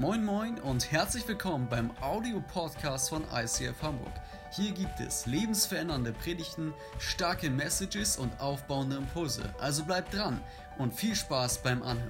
Moin Moin und herzlich willkommen beim Audio-Podcast von ICF Hamburg. Hier gibt es lebensverändernde Predigten, starke Messages und aufbauende Impulse. Also bleibt dran und viel Spaß beim Anhören.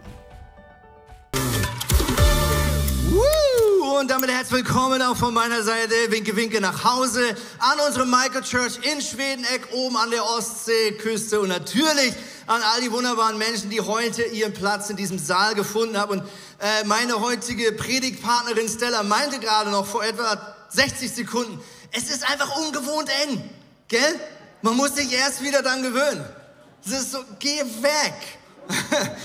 Und damit herzlich willkommen auch von meiner Seite. Winke, winke nach Hause an unsere Michael Church in Schwedeneck, oben an der Ostseeküste und natürlich an all die wunderbaren Menschen, die heute ihren Platz in diesem Saal gefunden haben. Und äh, meine heutige Predigtpartnerin Stella meinte gerade noch vor etwa 60 Sekunden, es ist einfach ungewohnt eng, gell? Man muss sich erst wieder dann gewöhnen. Es ist so, geh weg.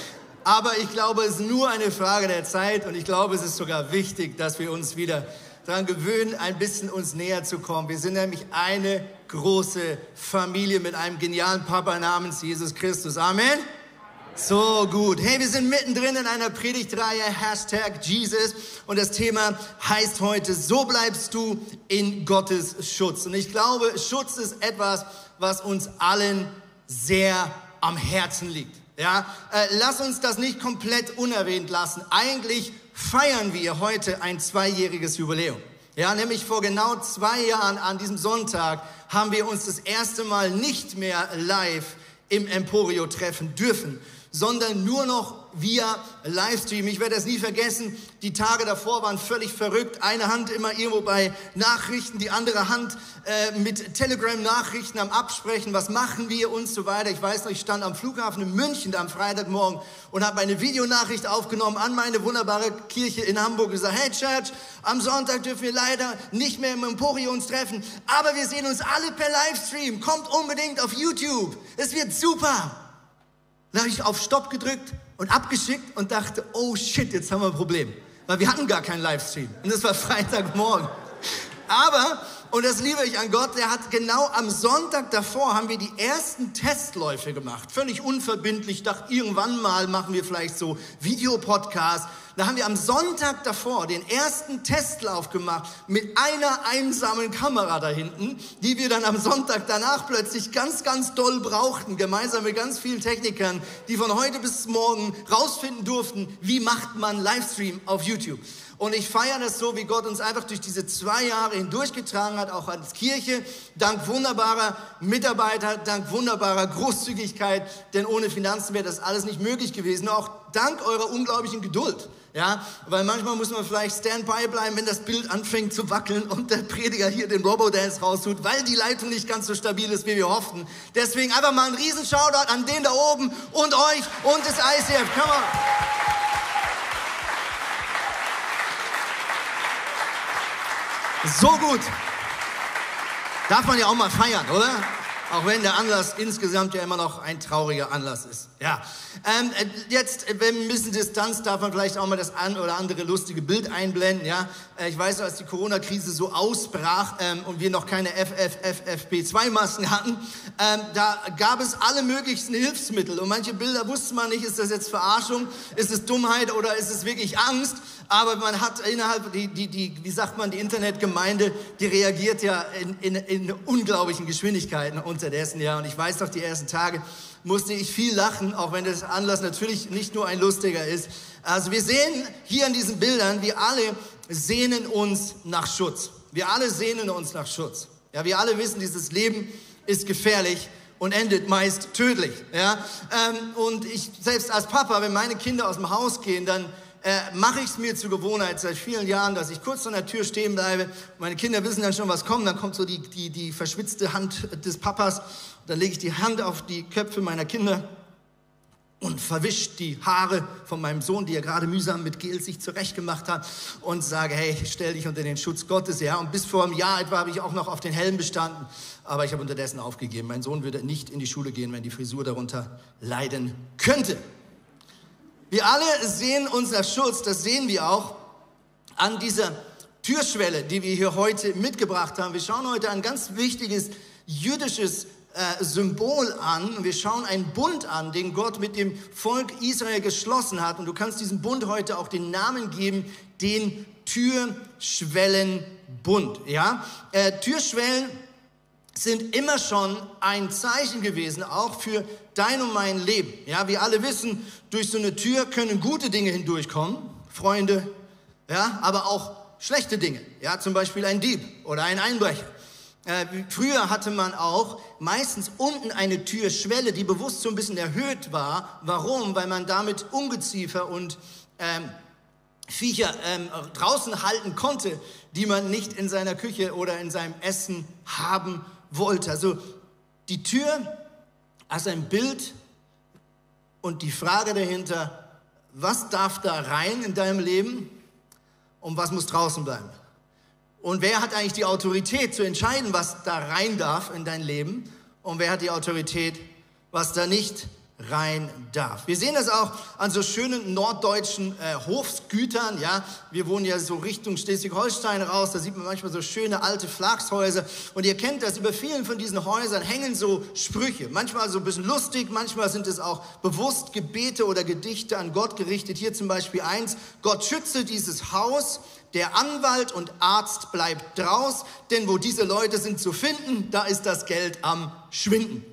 Aber ich glaube, es ist nur eine Frage der Zeit und ich glaube, es ist sogar wichtig, dass wir uns wieder daran gewöhnen, ein bisschen uns näher zu kommen. Wir sind nämlich eine große Familie mit einem genialen Papa namens Jesus Christus. Amen. So gut. Hey, wir sind mittendrin in einer Predigtreihe Hashtag Jesus und das Thema heißt heute, so bleibst du in Gottes Schutz. Und ich glaube, Schutz ist etwas, was uns allen sehr am Herzen liegt. Ja, äh, lass uns das nicht komplett unerwähnt lassen. Eigentlich feiern wir heute ein zweijähriges Jubiläum. Ja, nämlich vor genau zwei Jahren an diesem Sonntag haben wir uns das erste Mal nicht mehr live im Emporio treffen dürfen, sondern nur noch via Livestream. Ich werde das nie vergessen. Die Tage davor waren völlig verrückt. Eine Hand immer irgendwo bei Nachrichten, die andere Hand äh, mit Telegram-Nachrichten am Absprechen. Was machen wir und so weiter. Ich weiß noch, ich stand am Flughafen in München am Freitagmorgen und habe eine Videonachricht aufgenommen an meine wunderbare Kirche in Hamburg und gesagt, hey Church, am Sonntag dürfen wir leider nicht mehr im Emporio uns treffen, aber wir sehen uns alle per Livestream. Kommt unbedingt auf YouTube. Es wird super. Dann habe ich auf Stopp gedrückt und abgeschickt und dachte, oh shit, jetzt haben wir ein Problem. Weil wir hatten gar keinen Livestream. Und das war Freitagmorgen. Aber, und das liebe ich an Gott, der hat genau am Sonntag davor haben wir die ersten Testläufe gemacht. Völlig unverbindlich, dachte, irgendwann mal machen wir vielleicht so Videopodcasts. Da haben wir am Sonntag davor den ersten Testlauf gemacht mit einer einsamen Kamera da hinten, die wir dann am Sonntag danach plötzlich ganz, ganz doll brauchten, gemeinsam mit ganz vielen Technikern, die von heute bis morgen rausfinden durften, wie macht man Livestream auf YouTube. Und ich feiere das so, wie Gott uns einfach durch diese zwei Jahre hindurchgetragen hat, auch als Kirche, dank wunderbarer Mitarbeiter, dank wunderbarer Großzügigkeit, denn ohne Finanzen wäre das alles nicht möglich gewesen, auch dank eurer unglaublichen Geduld. Ja, weil manchmal muss man vielleicht Standby bleiben, wenn das Bild anfängt zu wackeln und der Prediger hier den Robo-Dance raustut, weil die Leitung nicht ganz so stabil ist, wie wir hofften. Deswegen einfach mal einen riesen Shoutout an den da oben und euch und das ICF. Come on. So gut. Darf man ja auch mal feiern, oder? Auch wenn der Anlass insgesamt ja immer noch ein trauriger Anlass ist. Ja. Ähm, äh, jetzt, äh, wenn ein bisschen Distanz, darf man vielleicht auch mal das ein oder andere lustige Bild einblenden. Ja. Äh, ich weiß, als die Corona-Krise so ausbrach ähm, und wir noch keine FFFFP2-Masken hatten, ähm, da gab es alle möglichen Hilfsmittel. Und manche Bilder wusste man nicht, ist das jetzt Verarschung, ist es Dummheit oder ist es wirklich Angst? aber man hat innerhalb, die, die, die, wie sagt man, die Internetgemeinde, die reagiert ja in, in, in unglaublichen Geschwindigkeiten unterdessen, ja. Und ich weiß noch, die ersten Tage musste ich viel lachen, auch wenn das Anlass natürlich nicht nur ein lustiger ist. Also wir sehen hier an diesen Bildern, wir alle sehnen uns nach Schutz. Wir alle sehnen uns nach Schutz. Ja, wir alle wissen, dieses Leben ist gefährlich und endet meist tödlich. Ja? Ähm, und ich selbst als Papa, wenn meine Kinder aus dem Haus gehen, dann äh, mache ich es mir zur Gewohnheit seit vielen Jahren, dass ich kurz an der Tür stehen bleibe. Meine Kinder wissen dann schon, was kommt. Dann kommt so die, die, die verschwitzte Hand des Papas. Dann lege ich die Hand auf die Köpfe meiner Kinder und verwischt die Haare von meinem Sohn, die er gerade mühsam mit Gel sich zurechtgemacht hat und sage, hey, stell dich unter den Schutz Gottes. Ja, und bis vor einem Jahr etwa habe ich auch noch auf den Helm bestanden, aber ich habe unterdessen aufgegeben. Mein Sohn würde nicht in die Schule gehen, wenn die Frisur darunter leiden könnte. Wir alle sehen unser Schutz, das sehen wir auch an dieser Türschwelle, die wir hier heute mitgebracht haben. Wir schauen heute ein ganz wichtiges jüdisches äh, Symbol an. Wir schauen einen Bund an, den Gott mit dem Volk Israel geschlossen hat. Und du kannst diesem Bund heute auch den Namen geben, den Türschwellenbund. Ja? Äh, Türschwellen sind immer schon ein Zeichen gewesen, auch für dein und mein Leben. Ja, wir alle wissen, durch so eine Tür können gute Dinge hindurchkommen. Freunde, ja, aber auch schlechte Dinge, ja, zum Beispiel ein Dieb oder ein Einbrecher. Äh, früher hatte man auch meistens unten eine Türschwelle, die bewusst so ein bisschen erhöht war. Warum? Weil man damit Ungeziefer und ähm, Viecher ähm, draußen halten konnte, die man nicht in seiner Küche oder in seinem Essen haben wollte. Also die Tür als ein Bild und die Frage dahinter, was darf da rein in deinem Leben und was muss draußen bleiben? Und wer hat eigentlich die Autorität zu entscheiden, was da rein darf in dein Leben? Und wer hat die Autorität, was da nicht rein darf. Wir sehen das auch an so schönen norddeutschen äh, Hofsgütern. Ja, wir wohnen ja so Richtung Schleswig-Holstein raus. Da sieht man manchmal so schöne alte Flachshäuser. Und ihr kennt das. Über vielen von diesen Häusern hängen so Sprüche. Manchmal so ein bisschen lustig, manchmal sind es auch bewusst Gebete oder Gedichte an Gott gerichtet. Hier zum Beispiel eins: Gott schütze dieses Haus. Der Anwalt und Arzt bleibt draus, denn wo diese Leute sind zu finden, da ist das Geld am Schwinden.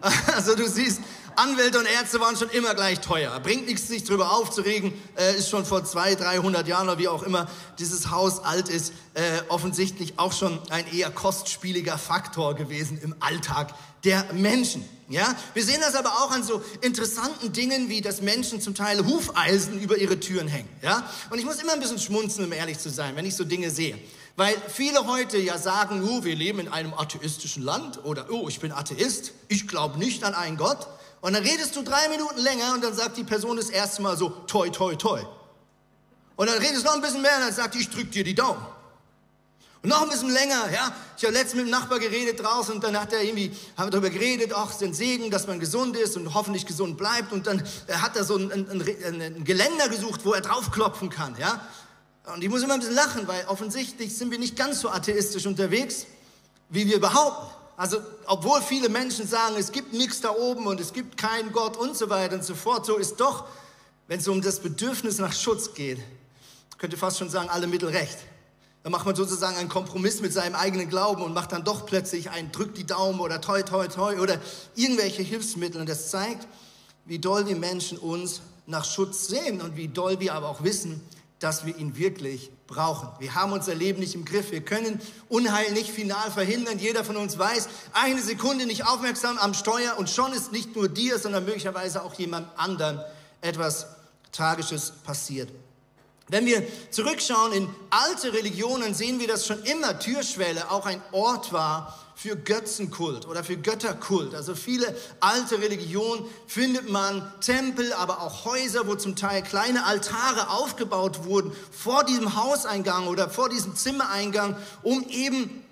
Also du siehst, Anwälte und Ärzte waren schon immer gleich teuer. Bringt nichts, sich darüber aufzuregen. Äh, ist schon vor 200, 300 Jahren oder wie auch immer dieses Haus alt ist, äh, offensichtlich auch schon ein eher kostspieliger Faktor gewesen im Alltag der Menschen. Ja, wir sehen das aber auch an so interessanten Dingen, wie dass Menschen zum Teil Hufeisen über ihre Türen hängen. Ja, und ich muss immer ein bisschen schmunzeln, um ehrlich zu sein, wenn ich so Dinge sehe. Weil viele heute ja sagen, oh, wir leben in einem atheistischen Land oder oh, ich bin Atheist, ich glaube nicht an einen Gott. Und dann redest du drei Minuten länger und dann sagt die Person das erste Mal so, toi, toi, toi. Und dann redest du noch ein bisschen mehr und dann sagt die, ich drück dir die Daumen. Und noch ein bisschen länger, ja. Ich habe letztens mit dem Nachbar geredet draußen und dann hat er irgendwie, haben wir darüber geredet, ach, ein Segen, dass man gesund ist und hoffentlich gesund bleibt. Und dann hat er so ein, ein, ein, ein Geländer gesucht, wo er draufklopfen kann, ja. Und ich muss immer ein bisschen lachen, weil offensichtlich sind wir nicht ganz so atheistisch unterwegs, wie wir behaupten. Also, obwohl viele Menschen sagen, es gibt nichts da oben und es gibt keinen Gott und so weiter und so fort, so ist doch, wenn es um das Bedürfnis nach Schutz geht, könnte fast schon sagen, alle Mittel recht. Da macht man sozusagen einen Kompromiss mit seinem eigenen Glauben und macht dann doch plötzlich ein Drück die Daumen oder toi, toi, toi oder irgendwelche Hilfsmittel. Und das zeigt, wie doll die Menschen uns nach Schutz sehen und wie doll wir aber auch wissen, dass wir ihn wirklich brauchen. Wir haben unser Leben nicht im Griff. Wir können Unheil nicht final verhindern. Jeder von uns weiß, eine Sekunde nicht aufmerksam am Steuer und schon ist nicht nur dir, sondern möglicherweise auch jemand anderen etwas Tragisches passiert. Wenn wir zurückschauen in alte Religionen, sehen wir, dass schon immer Türschwelle auch ein Ort war für Götzenkult oder für Götterkult. Also viele alte Religionen findet man Tempel, aber auch Häuser, wo zum Teil kleine Altare aufgebaut wurden vor diesem Hauseingang oder vor diesem Zimmereingang, um eben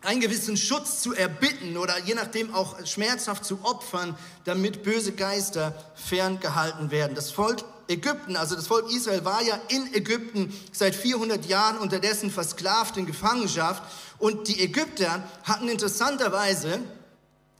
einen gewissen Schutz zu erbitten oder je nachdem auch schmerzhaft zu opfern, damit böse Geister ferngehalten werden. Das Volk Ägypten, also das Volk Israel war ja in Ägypten seit 400 Jahren unterdessen versklavt in Gefangenschaft und die Ägypter hatten interessanterweise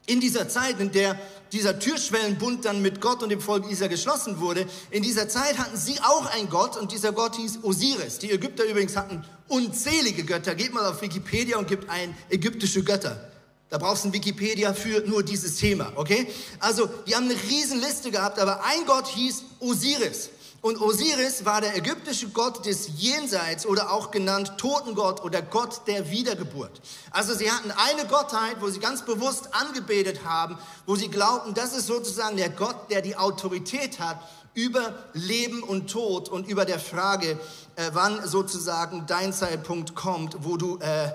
in dieser Zeit, in der dieser Türschwellenbund dann mit Gott und dem Volk Israel geschlossen wurde, in dieser Zeit hatten sie auch einen Gott und dieser Gott hieß Osiris. Die Ägypter übrigens hatten unzählige Götter. Geht mal auf Wikipedia und gibt ein ägyptische Götter. Da brauchst du ein Wikipedia für nur dieses Thema, okay? Also, die haben eine riesen Liste gehabt, aber ein Gott hieß Osiris. Und Osiris war der ägyptische Gott des Jenseits oder auch genannt Totengott oder Gott der Wiedergeburt. Also sie hatten eine Gottheit, wo sie ganz bewusst angebetet haben, wo sie glaubten, das ist sozusagen der Gott, der die Autorität hat über Leben und Tod und über der Frage, äh, wann sozusagen dein Zeitpunkt kommt, wo du äh,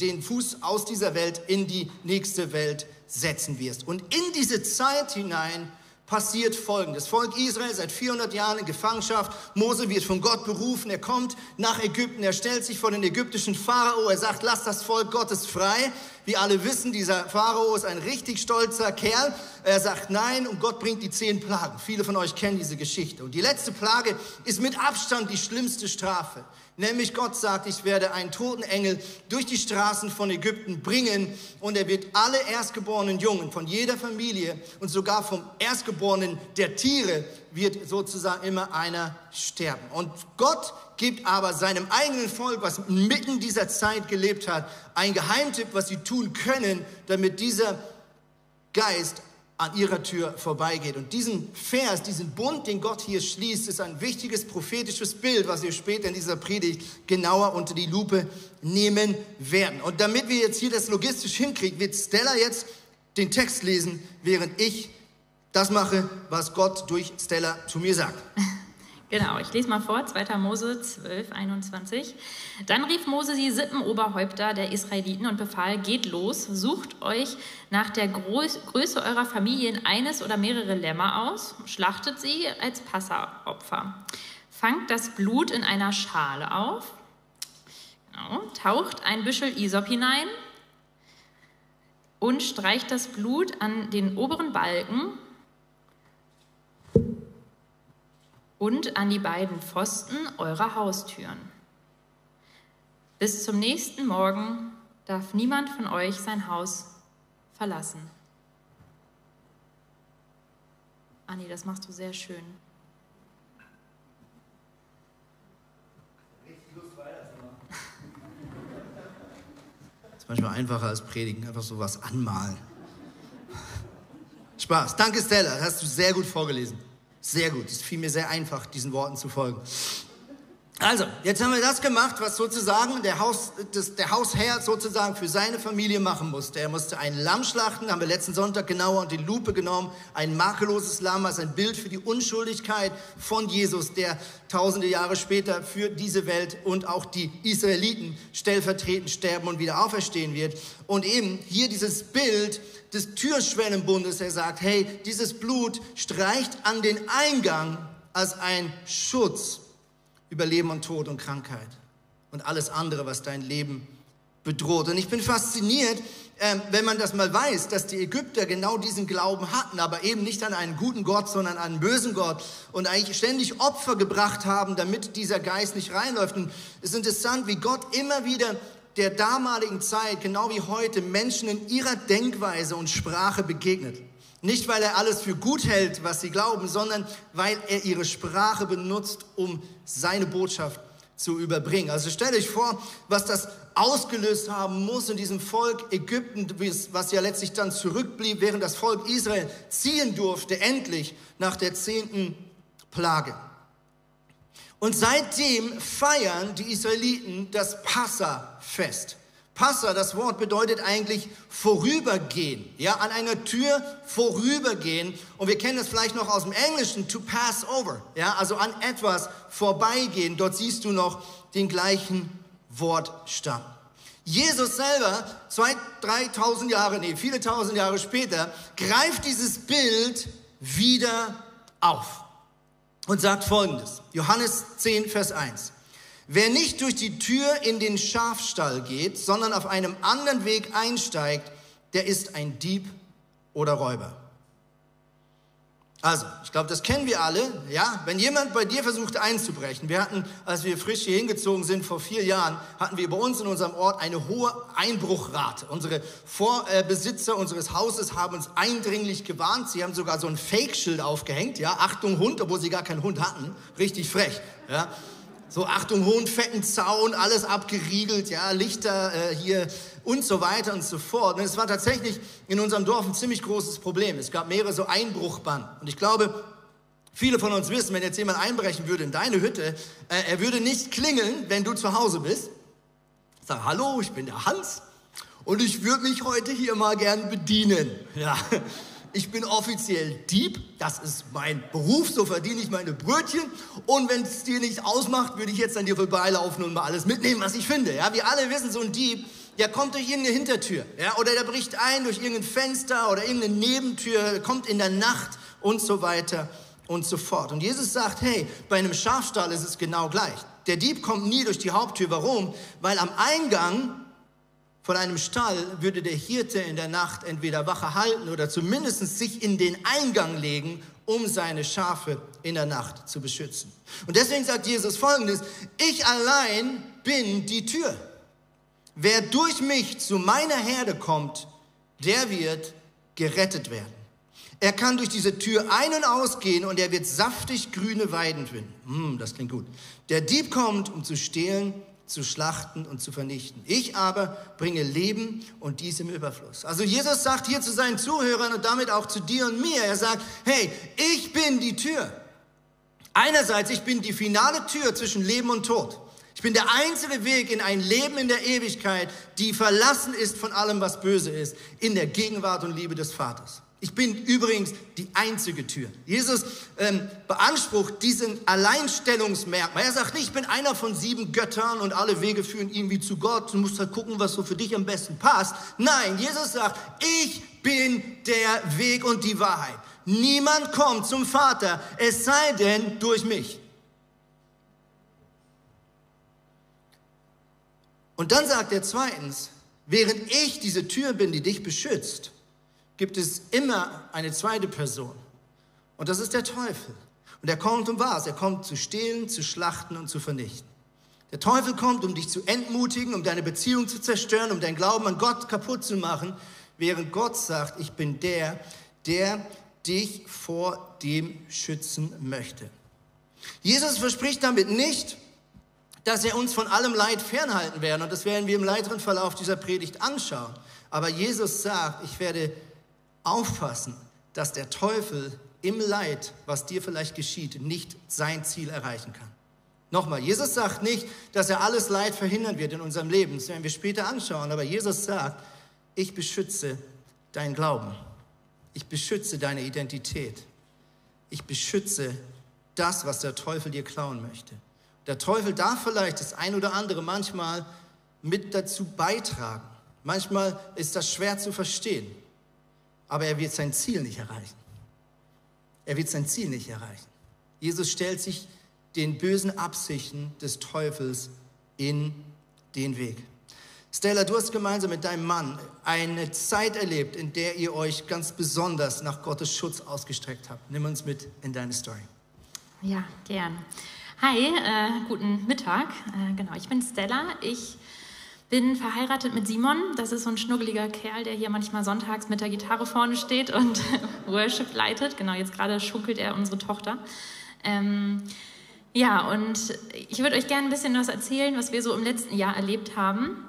den Fuß aus dieser Welt in die nächste Welt setzen wirst. Und in diese Zeit hinein passiert Folgendes. Volk Israel seit 400 Jahren in Gefangenschaft. Mose wird von Gott berufen. Er kommt nach Ägypten. Er stellt sich vor den ägyptischen Pharao. Er sagt, lass das Volk Gottes frei. Wie alle wissen, dieser Pharao ist ein richtig stolzer Kerl. Er sagt nein und Gott bringt die zehn Plagen. Viele von euch kennen diese Geschichte. Und die letzte Plage ist mit Abstand die schlimmste Strafe. Nämlich Gott sagt, ich werde einen toten Engel durch die Straßen von Ägypten bringen und er wird alle erstgeborenen Jungen von jeder Familie und sogar vom Erstgeborenen der Tiere wird sozusagen immer einer sterben. Und Gott gibt aber seinem eigenen Volk, was mitten dieser Zeit gelebt hat, ein Geheimtipp, was sie tun können, damit dieser Geist an ihrer Tür vorbeigeht. Und diesen Vers, diesen Bund, den Gott hier schließt, ist ein wichtiges prophetisches Bild, was wir später in dieser Predigt genauer unter die Lupe nehmen werden. Und damit wir jetzt hier das logistisch hinkriegen, wird Stella jetzt den Text lesen, während ich das mache, was Gott durch Stella zu mir sagt. Genau, ich lese mal vor, 2. Mose 12, 21. Dann rief Mose die Sippenoberhäupter der Israeliten und befahl, geht los, sucht euch nach der Größe eurer Familien eines oder mehrere Lämmer aus, schlachtet sie als Passaopfer. Fangt das Blut in einer Schale auf, genau, taucht ein Büschel Isop hinein und streicht das Blut an den oberen Balken und an die beiden Pfosten eurer Haustüren. Bis zum nächsten Morgen darf niemand von euch sein Haus verlassen. Anni, das machst du sehr schön. Das ist manchmal einfacher als predigen, einfach so was anmalen. Spaß. Danke, Stella, das hast du sehr gut vorgelesen. Sehr gut, es fiel mir sehr einfach, diesen Worten zu folgen. Also, jetzt haben wir das gemacht, was sozusagen der, Haus, das, der Hausherr sozusagen für seine Familie machen musste. Er musste ein Lamm schlachten, haben wir letzten Sonntag genauer unter die Lupe genommen. Ein makelloses Lamm als ein Bild für die Unschuldigkeit von Jesus, der tausende Jahre später für diese Welt und auch die Israeliten stellvertretend sterben und wieder auferstehen wird. Und eben hier dieses Bild des Türschwellenbundes, er sagt, hey, dieses Blut streicht an den Eingang als ein Schutz über Leben und Tod und Krankheit und alles andere, was dein Leben bedroht. Und ich bin fasziniert, äh, wenn man das mal weiß, dass die Ägypter genau diesen Glauben hatten, aber eben nicht an einen guten Gott, sondern an einen bösen Gott und eigentlich ständig Opfer gebracht haben, damit dieser Geist nicht reinläuft. Und es ist interessant, wie Gott immer wieder der damaligen Zeit, genau wie heute, Menschen in ihrer Denkweise und Sprache begegnet. Nicht, weil er alles für gut hält, was sie glauben, sondern weil er ihre Sprache benutzt, um seine Botschaft zu überbringen. Also stellt euch vor, was das ausgelöst haben muss in diesem Volk Ägypten, was ja letztlich dann zurückblieb, während das Volk Israel ziehen durfte, endlich nach der zehnten Plage. Und seitdem feiern die Israeliten das Passa-Fest. Passa, das Wort bedeutet eigentlich vorübergehen, ja, an einer Tür vorübergehen. Und wir kennen das vielleicht noch aus dem Englischen, to pass over, ja, also an etwas vorbeigehen. Dort siehst du noch den gleichen Wortstamm. Jesus selber, zwei, dreitausend Jahre, nee, viele tausend Jahre später, greift dieses Bild wieder auf und sagt folgendes. Johannes 10, Vers 1. Wer nicht durch die Tür in den Schafstall geht, sondern auf einem anderen Weg einsteigt, der ist ein Dieb oder Räuber. Also, ich glaube, das kennen wir alle. Ja, wenn jemand bei dir versucht einzubrechen, wir hatten, als wir frisch hier hingezogen sind vor vier Jahren, hatten wir bei uns in unserem Ort eine hohe Einbruchrate. Unsere Vorbesitzer unseres Hauses haben uns eindringlich gewarnt. Sie haben sogar so ein Fake-Schild aufgehängt. Ja, Achtung Hund, obwohl sie gar keinen Hund hatten. Richtig frech. Ja. So Achtung, hohen fetten Zaun, alles abgeriegelt, ja, Lichter äh, hier und so weiter und so fort. Und es war tatsächlich in unserem Dorf ein ziemlich großes Problem. Es gab mehrere so Einbruchbannen. Und ich glaube, viele von uns wissen, wenn jetzt jemand einbrechen würde in deine Hütte, äh, er würde nicht klingeln, wenn du zu Hause bist. Sag, hallo, ich bin der Hans und ich würde mich heute hier mal gern bedienen. Ja, ich bin offiziell Dieb, das ist mein Beruf, so verdiene ich meine Brötchen. Und wenn es dir nicht ausmacht, würde ich jetzt an dir vorbeilaufen und mal alles mitnehmen, was ich finde. Ja, wir alle wissen, so ein Dieb, der kommt durch irgendeine Hintertür, ja, oder der bricht ein durch irgendein Fenster oder irgendeine Nebentür, kommt in der Nacht und so weiter und so fort. Und Jesus sagt, hey, bei einem Schafstall ist es genau gleich. Der Dieb kommt nie durch die Haupttür. Warum? Weil am Eingang von einem Stall würde der Hirte in der Nacht entweder Wache halten oder zumindest sich in den Eingang legen, um seine Schafe in der Nacht zu beschützen. Und deswegen sagt Jesus folgendes, ich allein bin die Tür. Wer durch mich zu meiner Herde kommt, der wird gerettet werden. Er kann durch diese Tür ein- und ausgehen und er wird saftig grüne Weiden finden. Hm, das klingt gut. Der Dieb kommt, um zu stehlen, zu schlachten und zu vernichten. Ich aber bringe Leben und dies im Überfluss. Also Jesus sagt hier zu seinen Zuhörern und damit auch zu dir und mir, er sagt, hey, ich bin die Tür. Einerseits, ich bin die finale Tür zwischen Leben und Tod. Ich bin der einzige Weg in ein Leben in der Ewigkeit, die verlassen ist von allem, was böse ist, in der Gegenwart und Liebe des Vaters. Ich bin übrigens die einzige Tür. Jesus ähm, beansprucht diesen Alleinstellungsmerkmal. Er sagt nicht, ich bin einer von sieben Göttern und alle Wege führen irgendwie zu Gott. Du musst halt gucken, was so für dich am besten passt. Nein, Jesus sagt, ich bin der Weg und die Wahrheit. Niemand kommt zum Vater, es sei denn durch mich. Und dann sagt er zweitens, während ich diese Tür bin, die dich beschützt, gibt es immer eine zweite Person. Und das ist der Teufel. Und er kommt um was? Er kommt zu stehlen, zu schlachten und zu vernichten. Der Teufel kommt, um dich zu entmutigen, um deine Beziehung zu zerstören, um dein Glauben an Gott kaputt zu machen, während Gott sagt, ich bin der, der dich vor dem schützen möchte. Jesus verspricht damit nicht, dass er uns von allem Leid fernhalten werden. Und das werden wir im weiteren Verlauf dieser Predigt anschauen. Aber Jesus sagt, ich werde aufpassen, dass der Teufel im Leid, was dir vielleicht geschieht, nicht sein Ziel erreichen kann. Nochmal, Jesus sagt nicht, dass er alles Leid verhindern wird in unserem Leben. Das werden wir später anschauen. Aber Jesus sagt, ich beschütze dein Glauben. Ich beschütze deine Identität. Ich beschütze das, was der Teufel dir klauen möchte. Der Teufel darf vielleicht das ein oder andere manchmal mit dazu beitragen. Manchmal ist das schwer zu verstehen, aber er wird sein Ziel nicht erreichen. Er wird sein Ziel nicht erreichen. Jesus stellt sich den bösen Absichten des Teufels in den Weg. Stella, du hast gemeinsam mit deinem Mann eine Zeit erlebt, in der ihr euch ganz besonders nach Gottes Schutz ausgestreckt habt. Nimm uns mit in deine Story. Ja, gern. Hi, äh, guten Mittag. Äh, genau, ich bin Stella. Ich bin verheiratet mit Simon. Das ist so ein schnuggeliger Kerl, der hier manchmal sonntags mit der Gitarre vorne steht und Worship leitet. Genau, jetzt gerade schunkelt er unsere Tochter. Ähm, ja, und ich würde euch gerne ein bisschen was erzählen, was wir so im letzten Jahr erlebt haben.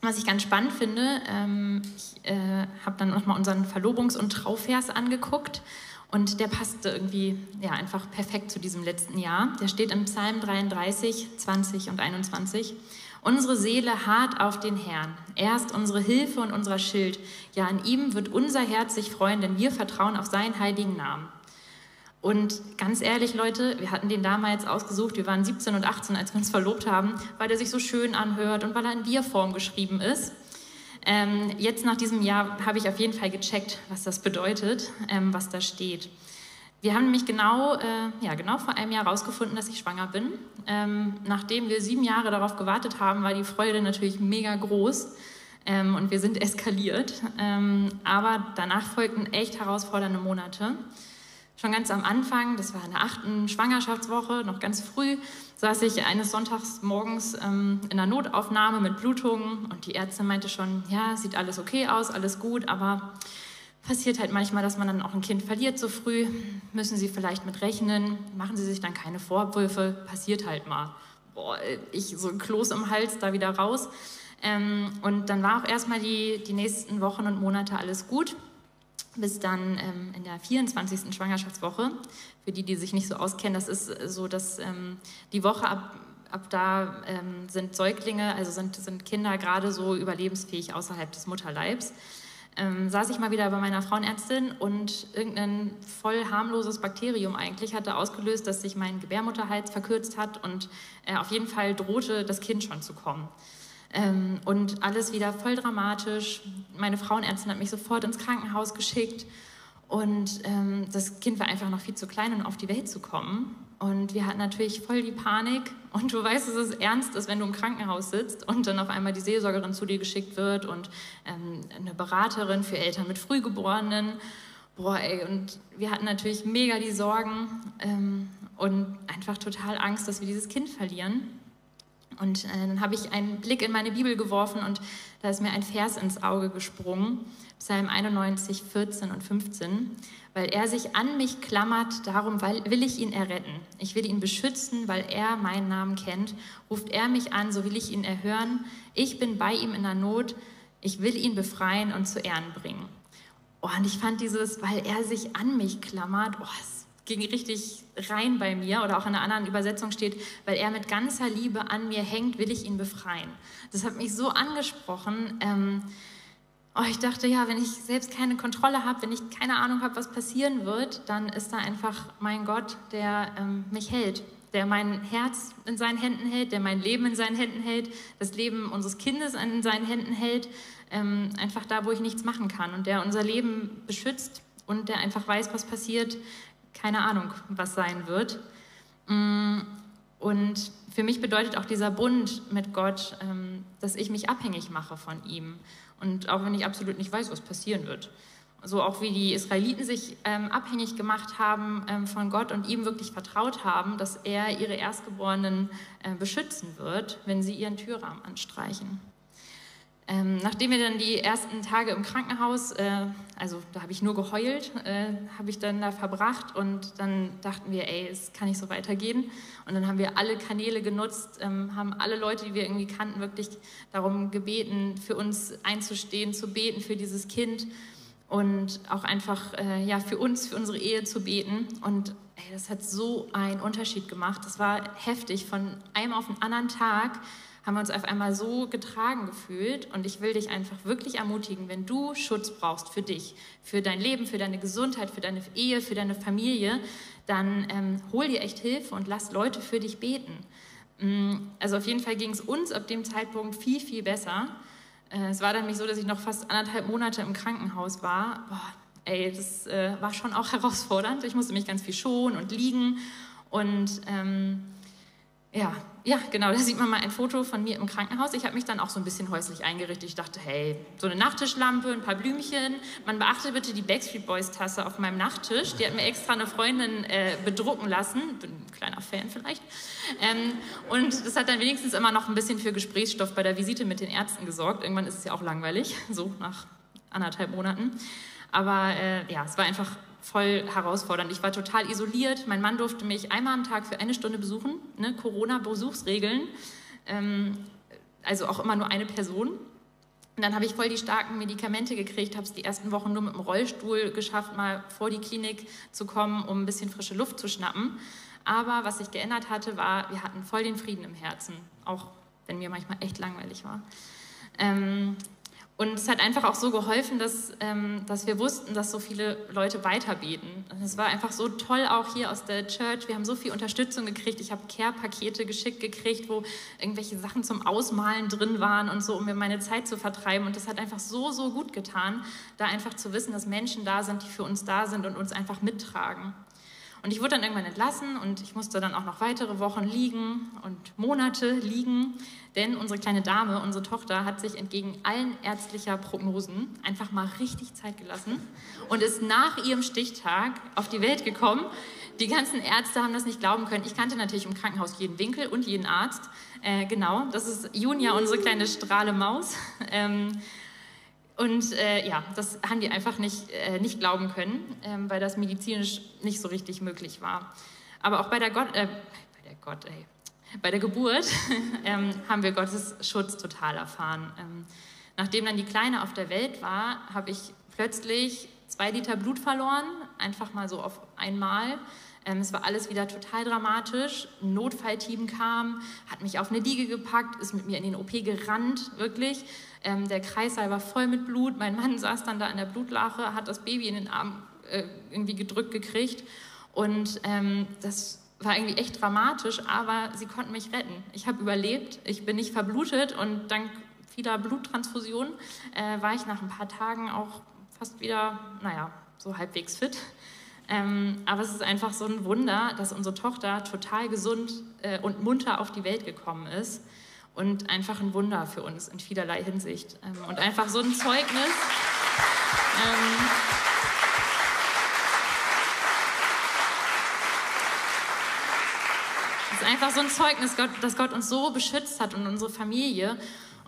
Was ich ganz spannend finde, ähm, ich äh, habe dann nochmal unseren Verlobungs- und Trauvers angeguckt und der passte irgendwie ja, einfach perfekt zu diesem letzten Jahr. Der steht im Psalm 33, 20 und 21. Unsere Seele harrt auf den Herrn. Er ist unsere Hilfe und unser Schild. Ja, an ihm wird unser Herz sich freuen, denn wir vertrauen auf seinen heiligen Namen. Und ganz ehrlich, Leute, wir hatten den damals ausgesucht, wir waren 17 und 18, als wir uns verlobt haben, weil er sich so schön anhört und weil er in Bierform geschrieben ist. Ähm, jetzt nach diesem Jahr habe ich auf jeden Fall gecheckt, was das bedeutet, ähm, was da steht. Wir haben nämlich genau, äh, ja, genau vor einem Jahr herausgefunden, dass ich schwanger bin. Ähm, nachdem wir sieben Jahre darauf gewartet haben, war die Freude natürlich mega groß ähm, und wir sind eskaliert. Ähm, aber danach folgten echt herausfordernde Monate. Schon ganz am Anfang, das war in der achten Schwangerschaftswoche, noch ganz früh, saß ich eines Sonntags morgens ähm, in der Notaufnahme mit Blutungen und die Ärztin meinte schon, ja, sieht alles okay aus, alles gut, aber passiert halt manchmal, dass man dann auch ein Kind verliert so früh. Müssen Sie vielleicht mit rechnen, machen Sie sich dann keine Vorwürfe, passiert halt mal. Boah, ich so ein Kloß im Hals, da wieder raus. Ähm, und dann war auch erstmal die, die nächsten Wochen und Monate alles gut bis dann ähm, in der 24. Schwangerschaftswoche. Für die, die sich nicht so auskennen, das ist so, dass ähm, die Woche ab, ab da ähm, sind Säuglinge, also sind, sind Kinder gerade so überlebensfähig außerhalb des Mutterleibs. Ähm, saß ich mal wieder bei meiner Frauenärztin und irgendein voll harmloses Bakterium eigentlich hatte ausgelöst, dass sich mein Gebärmutterhals verkürzt hat und äh, auf jeden Fall drohte, das Kind schon zu kommen. Ähm, und alles wieder voll dramatisch. Meine Frauenärztin hat mich sofort ins Krankenhaus geschickt. Und ähm, das Kind war einfach noch viel zu klein, um auf die Welt zu kommen. Und wir hatten natürlich voll die Panik. Und du weißt, dass es ernst ist, wenn du im Krankenhaus sitzt und dann auf einmal die Seelsorgerin zu dir geschickt wird und ähm, eine Beraterin für Eltern mit Frühgeborenen. Boah, ey, und wir hatten natürlich mega die Sorgen ähm, und einfach total Angst, dass wir dieses Kind verlieren. Und äh, dann habe ich einen Blick in meine Bibel geworfen und da ist mir ein Vers ins Auge gesprungen, Psalm 91, 14 und 15. Weil er sich an mich klammert, darum will ich ihn erretten. Ich will ihn beschützen, weil er meinen Namen kennt. Ruft er mich an, so will ich ihn erhören. Ich bin bei ihm in der Not. Ich will ihn befreien und zu Ehren bringen. Oh, und ich fand dieses, weil er sich an mich klammert, oh, es ging richtig rein bei mir. Oder auch in einer anderen Übersetzung steht, weil er mit ganzer Liebe an mir hängt, will ich ihn befreien. Das hat mich so angesprochen. Ähm, oh, ich dachte, ja, wenn ich selbst keine Kontrolle habe, wenn ich keine Ahnung habe, was passieren wird, dann ist da einfach mein Gott, der ähm, mich hält, der mein Herz in seinen Händen hält, der mein Leben in seinen Händen hält, das Leben unseres Kindes in seinen Händen hält, ähm, einfach da, wo ich nichts machen kann und der unser Leben beschützt und der einfach weiß, was passiert, keine Ahnung, was sein wird. Mm, und für mich bedeutet auch dieser Bund mit Gott, ähm, dass ich mich abhängig mache von ihm. Und auch wenn ich absolut nicht weiß, was passieren wird. So auch wie die Israeliten sich ähm, abhängig gemacht haben ähm, von Gott und ihm wirklich vertraut haben, dass er ihre Erstgeborenen äh, beschützen wird, wenn sie ihren Türrahmen anstreichen. Ähm, nachdem wir dann die ersten Tage im Krankenhaus, äh, also da habe ich nur geheult, äh, habe ich dann da verbracht und dann dachten wir, ey, es kann nicht so weitergehen. Und dann haben wir alle Kanäle genutzt, ähm, haben alle Leute, die wir irgendwie kannten, wirklich darum gebeten, für uns einzustehen, zu beten für dieses Kind und auch einfach äh, ja, für uns, für unsere Ehe zu beten. Und ey, das hat so einen Unterschied gemacht. Das war heftig. Von einem auf den anderen Tag haben wir uns auf einmal so getragen gefühlt. Und ich will dich einfach wirklich ermutigen, wenn du Schutz brauchst für dich, für dein Leben, für deine Gesundheit, für deine Ehe, für deine Familie, dann ähm, hol dir echt Hilfe und lass Leute für dich beten. Mm, also auf jeden Fall ging es uns ab dem Zeitpunkt viel, viel besser. Äh, es war dann nämlich so, dass ich noch fast anderthalb Monate im Krankenhaus war. Boah, ey, das äh, war schon auch herausfordernd. Ich musste mich ganz viel schonen und liegen. Und ähm, ja, ja, genau, da sieht man mal ein Foto von mir im Krankenhaus. Ich habe mich dann auch so ein bisschen häuslich eingerichtet. Ich dachte, hey, so eine Nachttischlampe, ein paar Blümchen. Man beachte bitte die Backstreet Boys Tasse auf meinem Nachttisch. Die hat mir extra eine Freundin äh, bedrucken lassen. Bin ein kleiner Fan vielleicht. Ähm, und das hat dann wenigstens immer noch ein bisschen für Gesprächsstoff bei der Visite mit den Ärzten gesorgt. Irgendwann ist es ja auch langweilig, so nach anderthalb Monaten. Aber äh, ja, es war einfach voll herausfordernd. Ich war total isoliert. Mein Mann durfte mich einmal am Tag für eine Stunde besuchen. Ne? Corona-Besuchsregeln. Ähm, also auch immer nur eine Person. Und dann habe ich voll die starken Medikamente gekriegt, habe es die ersten Wochen nur mit dem Rollstuhl geschafft, mal vor die Klinik zu kommen, um ein bisschen frische Luft zu schnappen. Aber was sich geändert hatte, war, wir hatten voll den Frieden im Herzen, auch wenn mir manchmal echt langweilig war. Ähm, und es hat einfach auch so geholfen, dass, ähm, dass wir wussten, dass so viele Leute weiterbeten. Es war einfach so toll auch hier aus der Church. Wir haben so viel Unterstützung gekriegt. Ich habe Care-Pakete geschickt gekriegt, wo irgendwelche Sachen zum Ausmalen drin waren und so, um mir meine Zeit zu vertreiben. Und das hat einfach so, so gut getan, da einfach zu wissen, dass Menschen da sind, die für uns da sind und uns einfach mittragen. Und ich wurde dann irgendwann entlassen und ich musste dann auch noch weitere Wochen liegen und Monate liegen, denn unsere kleine Dame, unsere Tochter, hat sich entgegen allen ärztlicher Prognosen einfach mal richtig Zeit gelassen und ist nach ihrem Stichtag auf die Welt gekommen. Die ganzen Ärzte haben das nicht glauben können. Ich kannte natürlich im Krankenhaus jeden Winkel und jeden Arzt. Äh, genau, das ist Junia, unsere kleine Strahlemaus. Ähm, und äh, ja, das haben die einfach nicht, äh, nicht glauben können, ähm, weil das medizinisch nicht so richtig möglich war. Aber auch bei der Gott, äh, bei der Gott, ey, bei der Geburt ähm, haben wir Gottes Schutz total erfahren. Ähm, nachdem dann die Kleine auf der Welt war, habe ich plötzlich zwei Liter Blut verloren, einfach mal so auf einmal. Ähm, es war alles wieder total dramatisch. Ein Notfallteam kam, hat mich auf eine Liege gepackt, ist mit mir in den OP gerannt, wirklich. Ähm, der Kreißsaal war voll mit Blut. Mein Mann saß dann da in der Blutlache, hat das Baby in den Arm äh, irgendwie gedrückt gekriegt. Und ähm, das war irgendwie echt dramatisch, aber sie konnten mich retten. Ich habe überlebt, ich bin nicht verblutet und dank vieler Bluttransfusionen äh, war ich nach ein paar Tagen auch fast wieder, naja, so halbwegs fit. Ähm, aber es ist einfach so ein Wunder, dass unsere Tochter total gesund äh, und munter auf die Welt gekommen ist und einfach ein Wunder für uns in vielerlei Hinsicht. Ähm, und einfach so ein Zeugnis. Ähm, ist einfach so ein Zeugnis, dass Gott uns so beschützt hat und unsere Familie.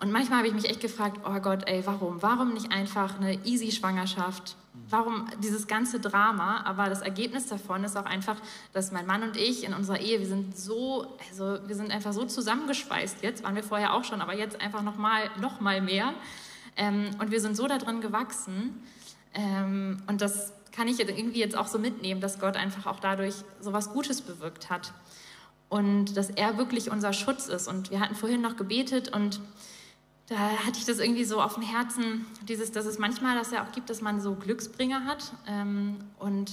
Und manchmal habe ich mich echt gefragt, oh Gott, ey, warum? Warum nicht einfach eine easy Schwangerschaft? Warum dieses ganze Drama? Aber das Ergebnis davon ist auch einfach, dass mein Mann und ich in unserer Ehe, wir sind so, also wir sind einfach so zusammengeschweißt jetzt, waren wir vorher auch schon, aber jetzt einfach noch mal, noch mal mehr. Ähm, und wir sind so darin gewachsen. Ähm, und das kann ich irgendwie jetzt auch so mitnehmen, dass Gott einfach auch dadurch so was Gutes bewirkt hat. Und dass er wirklich unser Schutz ist. Und wir hatten vorhin noch gebetet und da hatte ich das irgendwie so auf dem Herzen, dieses, dass es manchmal das ja auch gibt, dass man so Glücksbringer hat. Ähm, und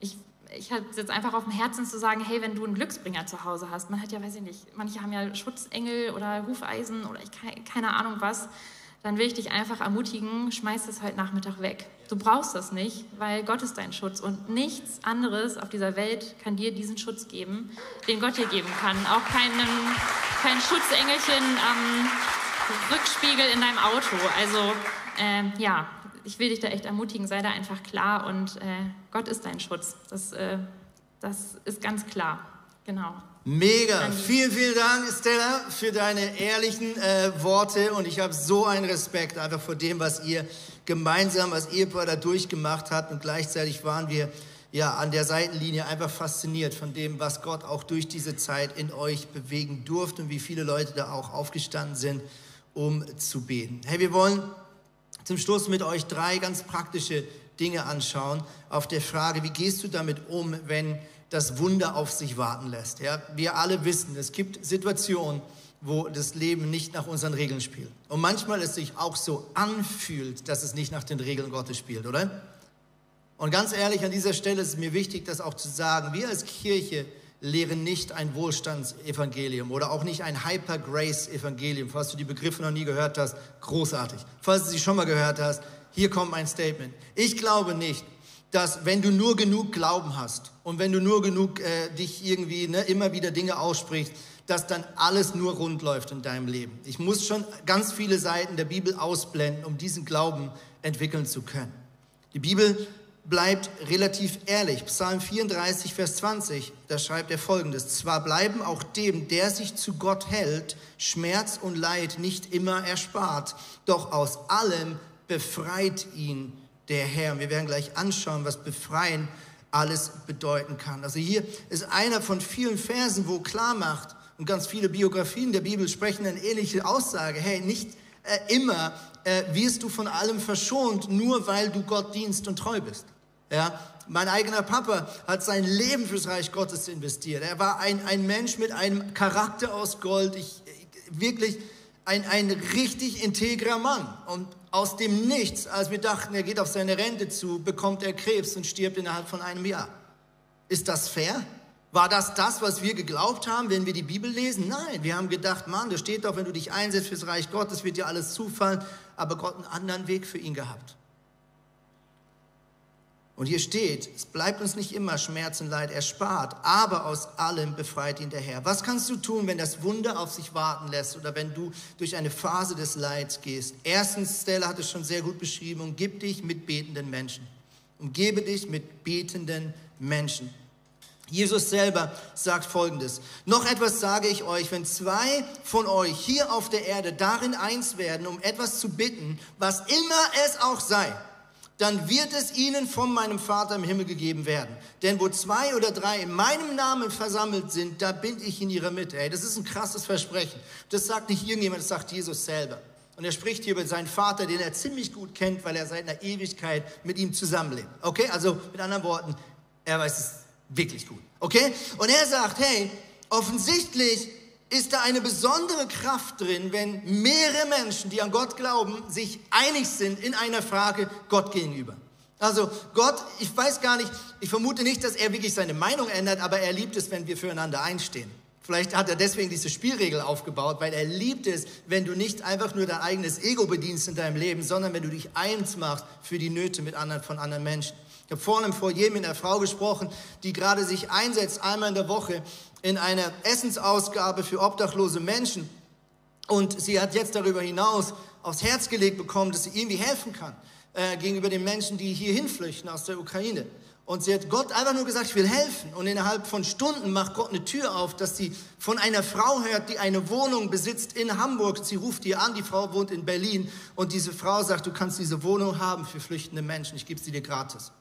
ich, ich hatte es jetzt einfach auf dem Herzen zu sagen, hey, wenn du einen Glücksbringer zu Hause hast, man hat ja, weiß ich nicht, manche haben ja Schutzengel oder Hufeisen oder ich, keine Ahnung was, dann will ich dich einfach ermutigen, schmeiß das heute Nachmittag weg. Du brauchst das nicht, weil Gott ist dein Schutz und nichts anderes auf dieser Welt kann dir diesen Schutz geben, den Gott dir geben kann. Auch keinen, kein Schutzengelchen am Rückspiegel in deinem Auto. Also äh, ja, ich will dich da echt ermutigen, sei da einfach klar und äh, Gott ist dein Schutz. Das, äh, das ist ganz klar. Genau. Mega. Andi. Vielen, vielen Dank, Stella, für deine ehrlichen äh, Worte. Und ich habe so einen Respekt einfach vor dem, was ihr gemeinsam als Ehepaar da durchgemacht habt. Und gleichzeitig waren wir ja an der Seitenlinie einfach fasziniert von dem, was Gott auch durch diese Zeit in euch bewegen durfte und wie viele Leute da auch aufgestanden sind um zu beten. Hey, wir wollen zum Schluss mit euch drei ganz praktische Dinge anschauen auf der Frage, wie gehst du damit um, wenn das Wunder auf sich warten lässt. Ja, wir alle wissen, es gibt Situationen, wo das Leben nicht nach unseren Regeln spielt. Und manchmal es sich auch so anfühlt, dass es nicht nach den Regeln Gottes spielt, oder? Und ganz ehrlich, an dieser Stelle ist es mir wichtig, das auch zu sagen. Wir als Kirche lehren nicht ein Wohlstandsevangelium oder auch nicht ein Hyper-Grace-Evangelium. Falls du die Begriffe noch nie gehört hast, großartig. Falls du sie schon mal gehört hast, hier kommt mein Statement. Ich glaube nicht, dass wenn du nur genug Glauben hast und wenn du nur genug äh, dich irgendwie ne, immer wieder Dinge aussprichst, dass dann alles nur rund läuft in deinem Leben. Ich muss schon ganz viele Seiten der Bibel ausblenden, um diesen Glauben entwickeln zu können. Die Bibel bleibt relativ ehrlich. Psalm 34, Vers 20, da schreibt er folgendes. Zwar bleiben auch dem, der sich zu Gott hält, Schmerz und Leid nicht immer erspart, doch aus allem befreit ihn der Herr. Und wir werden gleich anschauen, was befreien alles bedeuten kann. Also hier ist einer von vielen Versen, wo klar macht, und ganz viele Biografien der Bibel sprechen eine ähnliche Aussage, hey, nicht äh, immer äh, wirst du von allem verschont, nur weil du Gott dienst und treu bist. Ja, mein eigener Papa hat sein Leben fürs Reich Gottes investiert. Er war ein, ein Mensch mit einem Charakter aus Gold. Ich, wirklich ein, ein richtig integrer Mann. Und aus dem Nichts, als wir dachten, er geht auf seine Rente zu, bekommt er Krebs und stirbt innerhalb von einem Jahr. Ist das fair? War das das, was wir geglaubt haben, wenn wir die Bibel lesen? Nein, wir haben gedacht, Mann, da steht doch, wenn du dich einsetzt fürs Reich Gottes, wird dir alles zufallen. Aber Gott einen anderen Weg für ihn gehabt. Und hier steht, es bleibt uns nicht immer Schmerz und Leid erspart, aber aus allem befreit ihn der Herr. Was kannst du tun, wenn das Wunder auf sich warten lässt oder wenn du durch eine Phase des Leids gehst? Erstens, Stella hat es schon sehr gut beschrieben, umgib dich mit betenden Menschen. Umgebe dich mit betenden Menschen. Jesus selber sagt Folgendes. Noch etwas sage ich euch, wenn zwei von euch hier auf der Erde darin eins werden, um etwas zu bitten, was immer es auch sei, dann wird es ihnen von meinem Vater im Himmel gegeben werden. Denn wo zwei oder drei in meinem Namen versammelt sind, da bin ich in ihrer Mitte. Ey, das ist ein krasses Versprechen. Das sagt nicht irgendjemand, das sagt Jesus selber. Und er spricht hier über seinen Vater, den er ziemlich gut kennt, weil er seit einer Ewigkeit mit ihm zusammenlebt. Okay, also mit anderen Worten, er weiß es wirklich gut. Okay? Und er sagt, hey, offensichtlich ist da eine besondere Kraft drin, wenn mehrere Menschen, die an Gott glauben, sich einig sind in einer Frage Gott gegenüber. Also Gott, ich weiß gar nicht, ich vermute nicht, dass er wirklich seine Meinung ändert, aber er liebt es, wenn wir füreinander einstehen. Vielleicht hat er deswegen diese Spielregel aufgebaut, weil er liebt es, wenn du nicht einfach nur dein eigenes Ego bedienst in deinem Leben, sondern wenn du dich eins machst für die Nöte mit anderen, von anderen Menschen. Ich habe vorhin vor jedem mit einer Frau gesprochen, die gerade sich einsetzt, einmal in der Woche in einer Essensausgabe für obdachlose Menschen. Und sie hat jetzt darüber hinaus aufs Herz gelegt bekommen, dass sie irgendwie helfen kann äh, gegenüber den Menschen, die hier hinflüchten aus der Ukraine. Und sie hat Gott einfach nur gesagt, ich will helfen. Und innerhalb von Stunden macht Gott eine Tür auf, dass sie von einer Frau hört, die eine Wohnung besitzt in Hamburg. Sie ruft ihr an, die Frau wohnt in Berlin. Und diese Frau sagt, du kannst diese Wohnung haben für flüchtende Menschen. Ich gebe sie dir gratis.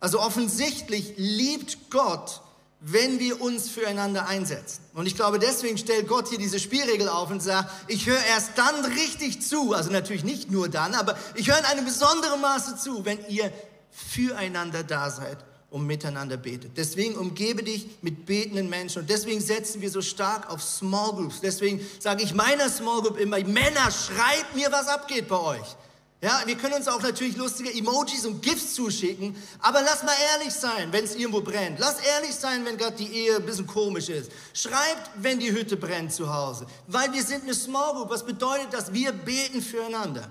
Also offensichtlich liebt Gott, wenn wir uns füreinander einsetzen. Und ich glaube, deswegen stellt Gott hier diese Spielregel auf und sagt, ich höre erst dann richtig zu, also natürlich nicht nur dann, aber ich höre in einem besonderen Maße zu, wenn ihr füreinander da seid und miteinander betet. Deswegen umgebe dich mit betenden Menschen und deswegen setzen wir so stark auf Small Groups. Deswegen sage ich meiner Small Group immer, Männer, schreibt mir, was abgeht bei euch. Ja, wir können uns auch natürlich lustige Emojis und GIFs zuschicken, aber lass mal ehrlich sein, wenn es irgendwo brennt. Lass ehrlich sein, wenn gerade die Ehe ein bisschen komisch ist. Schreibt, wenn die Hütte brennt zu Hause. Weil wir sind eine Small Group. Was bedeutet das? Wir beten füreinander.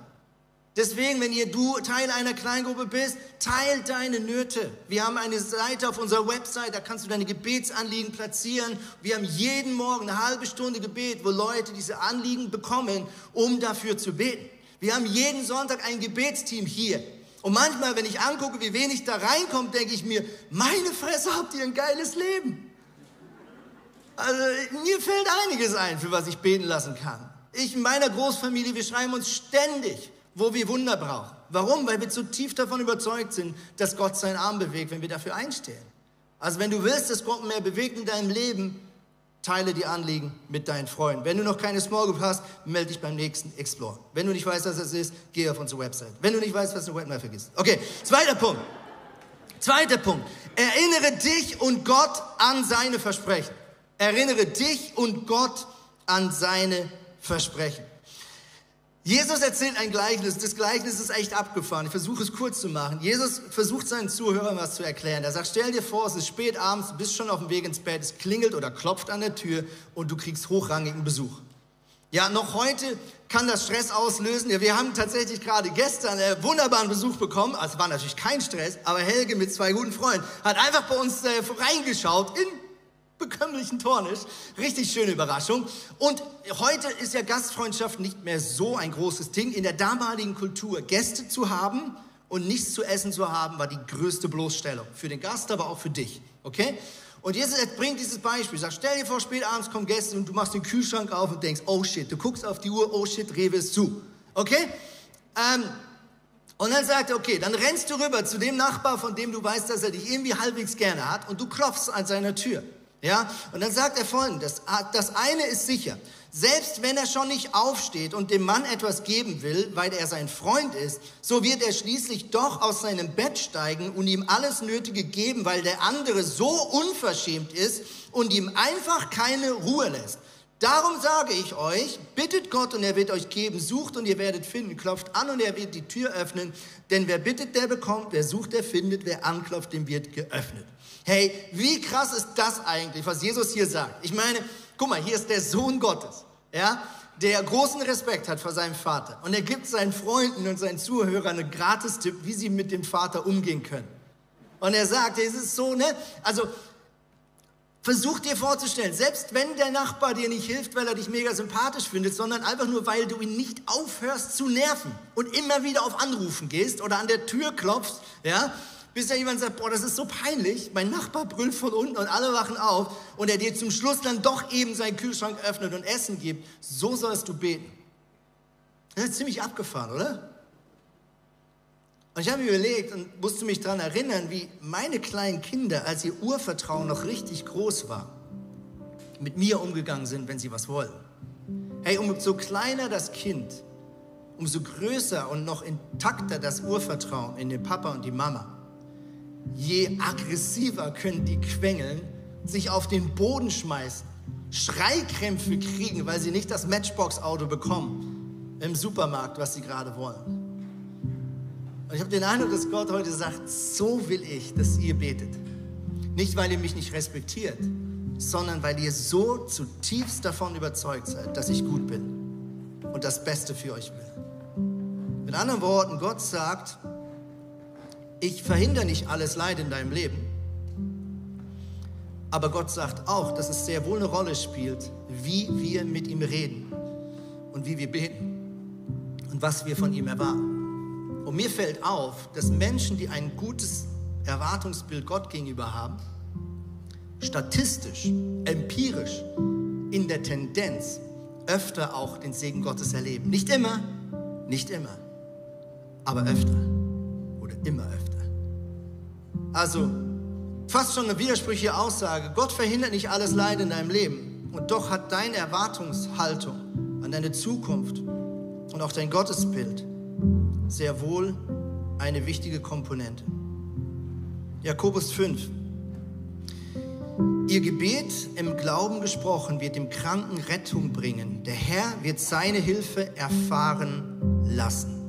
Deswegen, wenn ihr du Teil einer Kleingruppe bist, teil deine Nöte. Wir haben eine Seite auf unserer Website, da kannst du deine Gebetsanliegen platzieren. Wir haben jeden Morgen eine halbe Stunde Gebet, wo Leute diese Anliegen bekommen, um dafür zu beten. Wir haben jeden Sonntag ein Gebetsteam hier. Und manchmal, wenn ich angucke, wie wenig da reinkommt, denke ich mir, meine Fresse, habt ihr ein geiles Leben. Also mir fällt einiges ein, für was ich beten lassen kann. Ich in meiner Großfamilie, wir schreiben uns ständig wo wir Wunder brauchen. Warum? Weil wir zutiefst davon überzeugt sind, dass Gott seinen Arm bewegt, wenn wir dafür einstehen. Also wenn du willst, dass Gott mehr bewegt in deinem Leben, teile die Anliegen mit deinen Freunden. Wenn du noch keine Small Group hast, melde dich beim nächsten Explore. Wenn du nicht weißt, was das ist, geh auf unsere Website. Wenn du nicht weißt, was eine Website vergisst. Okay, zweiter Punkt. Zweiter Punkt. Erinnere dich und Gott an seine Versprechen. Erinnere dich und Gott an seine Versprechen. Jesus erzählt ein Gleichnis. Das Gleichnis ist echt abgefahren. Ich versuche es kurz zu machen. Jesus versucht seinen Zuhörern was zu erklären. Er sagt, stell dir vor, es ist spät abends, du bist schon auf dem Weg ins Bett, es klingelt oder klopft an der Tür und du kriegst hochrangigen Besuch. Ja, noch heute kann das Stress auslösen. Ja, wir haben tatsächlich gerade gestern einen wunderbaren Besuch bekommen. Also war natürlich kein Stress, aber Helge mit zwei guten Freunden hat einfach bei uns äh, reingeschaut in bekömmlichen Tornisch. Richtig schöne Überraschung. Und heute ist ja Gastfreundschaft nicht mehr so ein großes Ding. In der damaligen Kultur Gäste zu haben und nichts zu essen zu haben, war die größte Bloßstellung. Für den Gast, aber auch für dich. Okay? Und Jesus bringt dieses Beispiel. Sagt, stell dir vor, spät abends kommen Gäste und du machst den Kühlschrank auf und denkst, oh shit, du guckst auf die Uhr, oh shit, Rewe ist zu. Okay? Ähm, und dann sagt er, okay, dann rennst du rüber zu dem Nachbar, von dem du weißt, dass er dich irgendwie halbwegs gerne hat und du klopfst an seiner Tür. Ja, und dann sagt er folgendes, ah, das eine ist sicher, selbst wenn er schon nicht aufsteht und dem Mann etwas geben will, weil er sein Freund ist, so wird er schließlich doch aus seinem Bett steigen und ihm alles Nötige geben, weil der andere so unverschämt ist und ihm einfach keine Ruhe lässt. Darum sage ich euch, bittet Gott und er wird euch geben, sucht und ihr werdet finden, klopft an und er wird die Tür öffnen, denn wer bittet, der bekommt, wer sucht, der findet, wer anklopft, dem wird geöffnet. Hey, wie krass ist das eigentlich, was Jesus hier sagt? Ich meine, guck mal, hier ist der Sohn Gottes, ja, der großen Respekt hat vor seinem Vater. Und er gibt seinen Freunden und seinen Zuhörern einen Gratistipp, wie sie mit dem Vater umgehen können. Und er sagt, es ist so, ne, also Versuch dir vorzustellen, selbst wenn der Nachbar dir nicht hilft, weil er dich mega sympathisch findet, sondern einfach nur, weil du ihn nicht aufhörst zu nerven und immer wieder auf Anrufen gehst oder an der Tür klopfst, ja, bis da jemand sagt, boah, das ist so peinlich, mein Nachbar brüllt von unten und alle wachen auf und er dir zum Schluss dann doch eben seinen Kühlschrank öffnet und Essen gibt. So sollst du beten. Das ist ziemlich abgefahren, oder? Und ich habe mir überlegt und musste mich daran erinnern, wie meine kleinen Kinder, als ihr Urvertrauen noch richtig groß war, mit mir umgegangen sind, wenn sie was wollen. Hey, umso kleiner das Kind, umso größer und noch intakter das Urvertrauen in den Papa und die Mama je aggressiver können die quengeln, sich auf den Boden schmeißen, Schreikrämpfe kriegen, weil sie nicht das Matchbox-Auto bekommen im Supermarkt, was sie gerade wollen. Und ich habe den Eindruck, dass Gott heute sagt, so will ich, dass ihr betet. Nicht, weil ihr mich nicht respektiert, sondern weil ihr so zutiefst davon überzeugt seid, dass ich gut bin und das Beste für euch will. Mit anderen Worten, Gott sagt, ich verhindere nicht alles Leid in deinem Leben. Aber Gott sagt auch, dass es sehr wohl eine Rolle spielt, wie wir mit ihm reden und wie wir beten und was wir von ihm erwarten. Und mir fällt auf, dass Menschen, die ein gutes Erwartungsbild Gott gegenüber haben, statistisch, empirisch, in der Tendenz öfter auch den Segen Gottes erleben. Nicht immer, nicht immer, aber öfter oder immer öfter. Also fast schon eine widersprüchliche Aussage. Gott verhindert nicht alles Leid in deinem Leben. Und doch hat deine Erwartungshaltung an deine Zukunft und auch dein Gottesbild sehr wohl eine wichtige Komponente. Jakobus 5. Ihr Gebet im Glauben gesprochen wird dem Kranken Rettung bringen. Der Herr wird seine Hilfe erfahren lassen.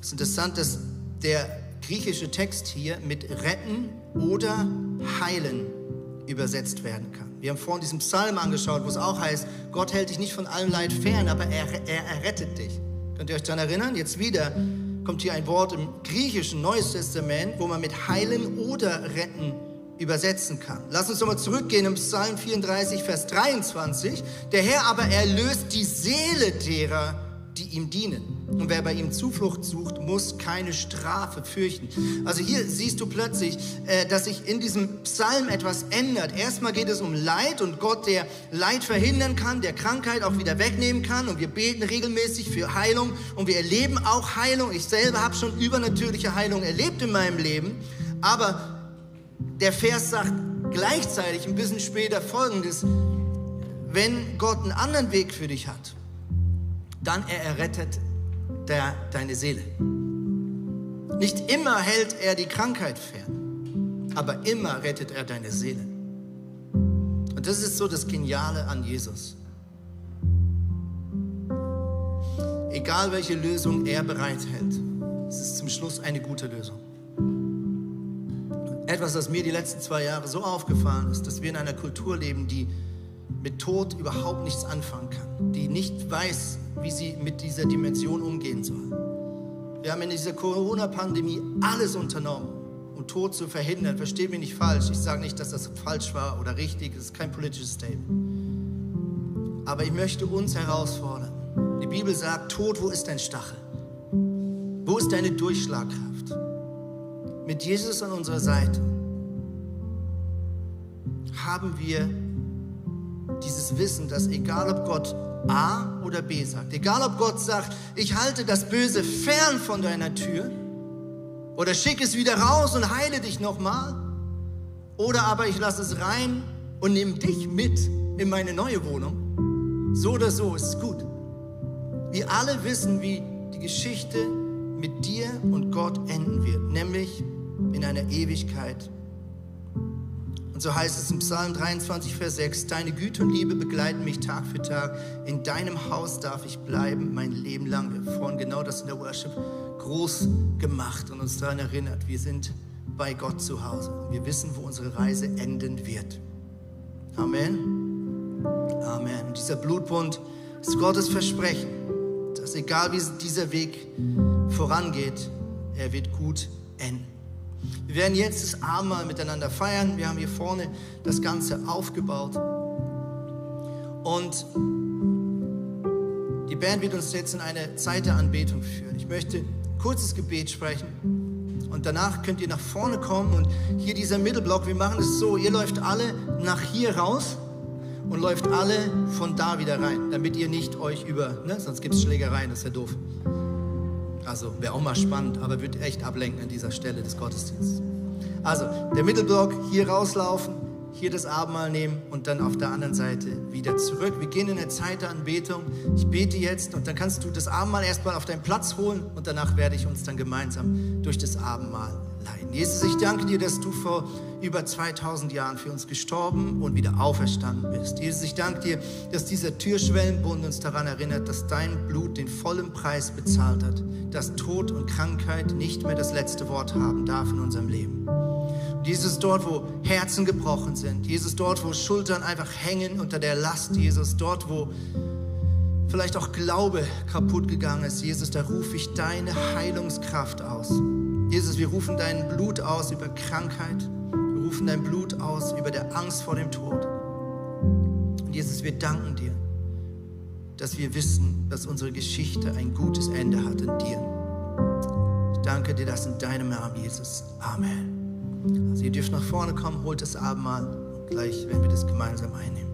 Es ist interessant, dass der griechische Text hier mit retten oder heilen übersetzt werden kann. Wir haben vorhin diesen Psalm angeschaut, wo es auch heißt, Gott hält dich nicht von allem Leid fern, aber er, er errettet dich. Könnt ihr euch daran erinnern? Jetzt wieder kommt hier ein Wort im griechischen Neues Testament, wo man mit heilen oder retten übersetzen kann. Lass uns nochmal zurückgehen im Psalm 34, Vers 23. Der Herr aber erlöst die Seele derer, die ihm dienen. Und wer bei ihm Zuflucht sucht, muss keine Strafe fürchten. Also hier siehst du plötzlich, äh, dass sich in diesem Psalm etwas ändert. Erstmal geht es um Leid und Gott, der Leid verhindern kann, der Krankheit auch wieder wegnehmen kann. Und wir beten regelmäßig für Heilung und wir erleben auch Heilung. Ich selber habe schon übernatürliche Heilung erlebt in meinem Leben. Aber der Vers sagt gleichzeitig ein bisschen später folgendes. Wenn Gott einen anderen Weg für dich hat, dann er errettet der, deine Seele. Nicht immer hält er die Krankheit fern, aber immer rettet er deine Seele. Und das ist so das Geniale an Jesus. Egal welche Lösung er bereithält, es ist zum Schluss eine gute Lösung. Etwas, was mir die letzten zwei Jahre so aufgefallen ist, dass wir in einer Kultur leben, die mit Tod überhaupt nichts anfangen kann, die nicht weiß, wie sie mit dieser Dimension umgehen soll. Wir haben in dieser Corona-Pandemie alles unternommen, um Tod zu verhindern. Versteht mich nicht falsch. Ich sage nicht, dass das falsch war oder richtig. Es ist kein politisches Statement. Aber ich möchte uns herausfordern. Die Bibel sagt, Tod, wo ist dein Stachel? Wo ist deine Durchschlagkraft? Mit Jesus an unserer Seite haben wir dieses Wissen, dass egal ob Gott A oder B sagt, egal ob Gott sagt, ich halte das Böse fern von deiner Tür oder schick es wieder raus und heile dich nochmal oder aber ich lasse es rein und nehme dich mit in meine neue Wohnung. So oder so ist es gut. Wir alle wissen, wie die Geschichte mit dir und Gott enden wird, nämlich in einer Ewigkeit und so heißt es im Psalm 23, Vers 6, Deine Güte und Liebe begleiten mich Tag für Tag. In deinem Haus darf ich bleiben mein Leben lang. Wir haben vorhin genau das in der Worship groß gemacht und uns daran erinnert, wir sind bei Gott zu Hause. Wir wissen, wo unsere Reise enden wird. Amen. Amen. Und dieser Blutbund ist Gottes Versprechen, dass egal wie dieser Weg vorangeht, er wird gut enden. Wir werden jetzt das Abendmahl miteinander feiern. Wir haben hier vorne das Ganze aufgebaut. Und die Band wird uns jetzt in eine Zeit der Anbetung führen. Ich möchte kurzes Gebet sprechen. Und danach könnt ihr nach vorne kommen und hier dieser Mittelblock, wir machen es so, ihr läuft alle nach hier raus und läuft alle von da wieder rein, damit ihr nicht euch über, ne, sonst gibt es Schlägereien, das ist ja doof. Also wäre auch mal spannend, aber wird echt ablenken an dieser Stelle des Gottesdienstes. Also der Mittelblock hier rauslaufen, hier das Abendmahl nehmen und dann auf der anderen Seite wieder zurück. Wir gehen in eine Zeit der Anbetung. Ich bete jetzt und dann kannst du das Abendmahl erstmal auf deinen Platz holen und danach werde ich uns dann gemeinsam durch das Abendmahl leiden. Jesus, ich danke dir, dass du vor über 2000 Jahren für uns gestorben und wieder auferstanden bist. Jesus, ich danke dir, dass dieser Türschwellenbund uns daran erinnert, dass dein Blut den vollen Preis bezahlt hat, dass Tod und Krankheit nicht mehr das letzte Wort haben darf in unserem Leben. Jesus, dort, wo Herzen gebrochen sind. Jesus, dort, wo Schultern einfach hängen unter der Last. Jesus, dort, wo vielleicht auch Glaube kaputt gegangen ist. Jesus, da rufe ich deine Heilungskraft aus. Jesus, wir rufen dein Blut aus über Krankheit. Rufen dein Blut aus über der Angst vor dem Tod. Und Jesus, wir danken dir, dass wir wissen, dass unsere Geschichte ein gutes Ende hat in dir. Ich danke dir das in deinem Namen, Jesus. Amen. Also ihr dürft nach vorne kommen, holt das Abendmahl. Gleich werden wir das gemeinsam einnehmen.